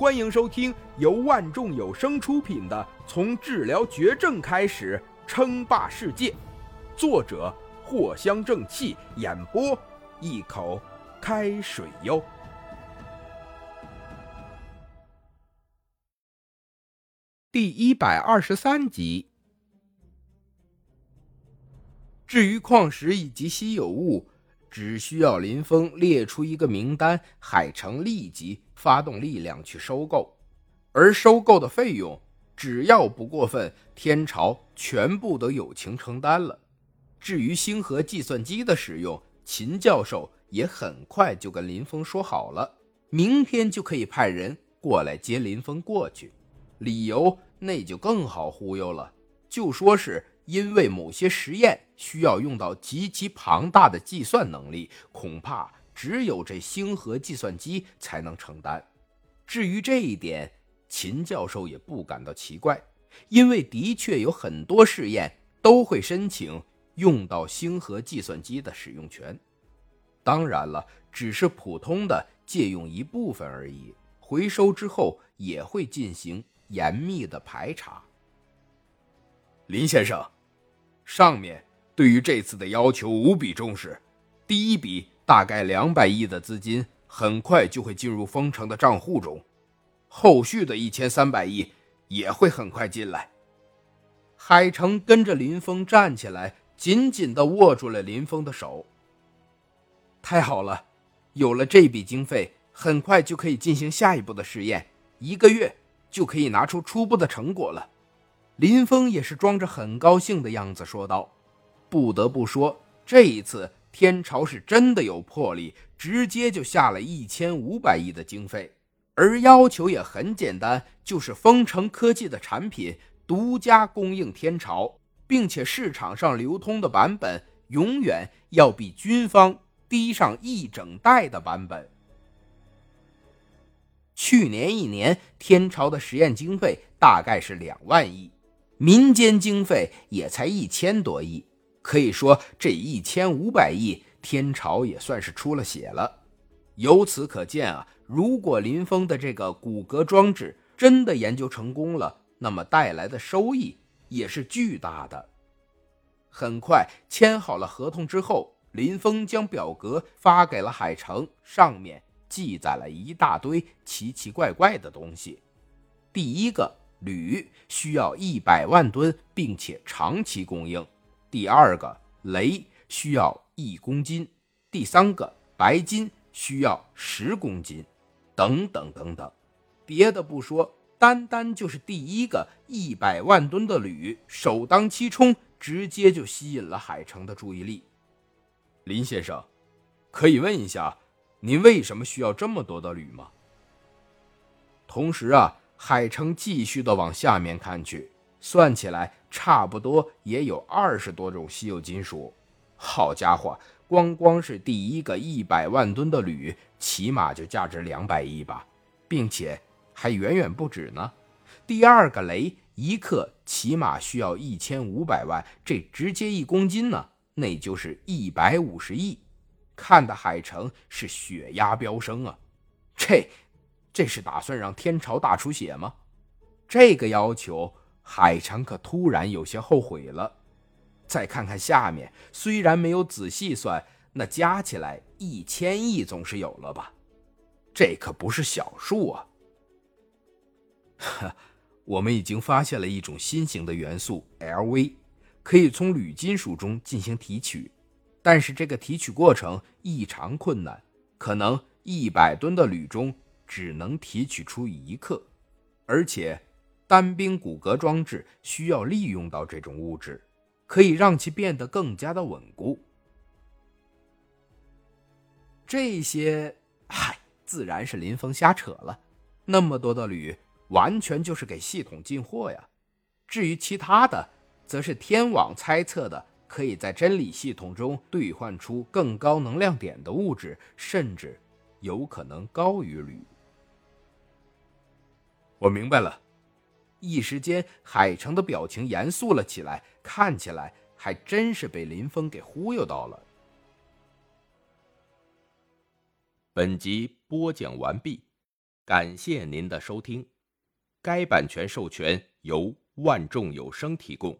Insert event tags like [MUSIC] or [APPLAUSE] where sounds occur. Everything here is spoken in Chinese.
欢迎收听由万众有声出品的《从治疗绝症开始称霸世界》，作者藿香正气，演播一口开水哟。第一百二十三集。至于矿石以及稀有物，只需要林峰列出一个名单，海城立即发动力量去收购，而收购的费用只要不过分，天朝全部都友情承担了。至于星河计算机的使用，秦教授也很快就跟林峰说好了，明天就可以派人过来接林峰过去。理由那就更好忽悠了，就说是。因为某些实验需要用到极其庞大的计算能力，恐怕只有这星河计算机才能承担。至于这一点，秦教授也不感到奇怪，因为的确有很多试验都会申请用到星河计算机的使用权。当然了，只是普通的借用一部分而已，回收之后也会进行严密的排查。林先生。上面对于这次的要求无比重视，第一笔大概两百亿的资金很快就会进入丰城的账户中，后续的一千三百亿也会很快进来。海城跟着林峰站起来，紧紧地握住了林峰的手。太好了，有了这笔经费，很快就可以进行下一步的试验，一个月就可以拿出初步的成果了。林峰也是装着很高兴的样子说道：“不得不说，这一次天朝是真的有魄力，直接就下了一千五百亿的经费，而要求也很简单，就是丰城科技的产品独家供应天朝，并且市场上流通的版本永远要比军方低上一整代的版本。去年一年，天朝的实验经费大概是两万亿。”民间经费也才一千多亿，可以说这一千五百亿，天朝也算是出了血了。由此可见啊，如果林峰的这个骨骼装置真的研究成功了，那么带来的收益也是巨大的。很快签好了合同之后，林峰将表格发给了海城，上面记载了一大堆奇奇怪怪的东西。第一个。铝需要一百万吨，并且长期供应。第二个，镭需要一公斤。第三个，白金需要十公斤，等等等等。别的不说，单单就是第一个一百万吨的铝，首当其冲，直接就吸引了海城的注意力。林先生，可以问一下，您为什么需要这么多的铝吗？同时啊。海城继续的往下面看去，算起来差不多也有二十多种稀有金属。好家伙，光光是第一个一百万吨的铝，起码就价值两百亿吧，并且还远远不止呢。第二个镭，一克起码需要一千五百万，这直接一公斤呢，那就是一百五十亿。看的海城是血压飙升啊，这。这是打算让天朝大出血吗？这个要求，海城可突然有些后悔了。再看看下面，虽然没有仔细算，那加起来一千亿总是有了吧？这可不是小数啊！哈 [LAUGHS] 我们已经发现了一种新型的元素 Lv，可以从铝金属中进行提取，但是这个提取过程异常困难，可能一百吨的铝中。只能提取出一克，而且单兵骨骼装置需要利用到这种物质，可以让其变得更加的稳固。这些，嗨，自然是林峰瞎扯了。那么多的铝，完全就是给系统进货呀。至于其他的，则是天网猜测的，可以在真理系统中兑换出更高能量点的物质，甚至有可能高于铝。我明白了，一时间，海城的表情严肃了起来，看起来还真是被林峰给忽悠到了。本集播讲完毕。感谢您的收听，该版权授权由万众有声提供。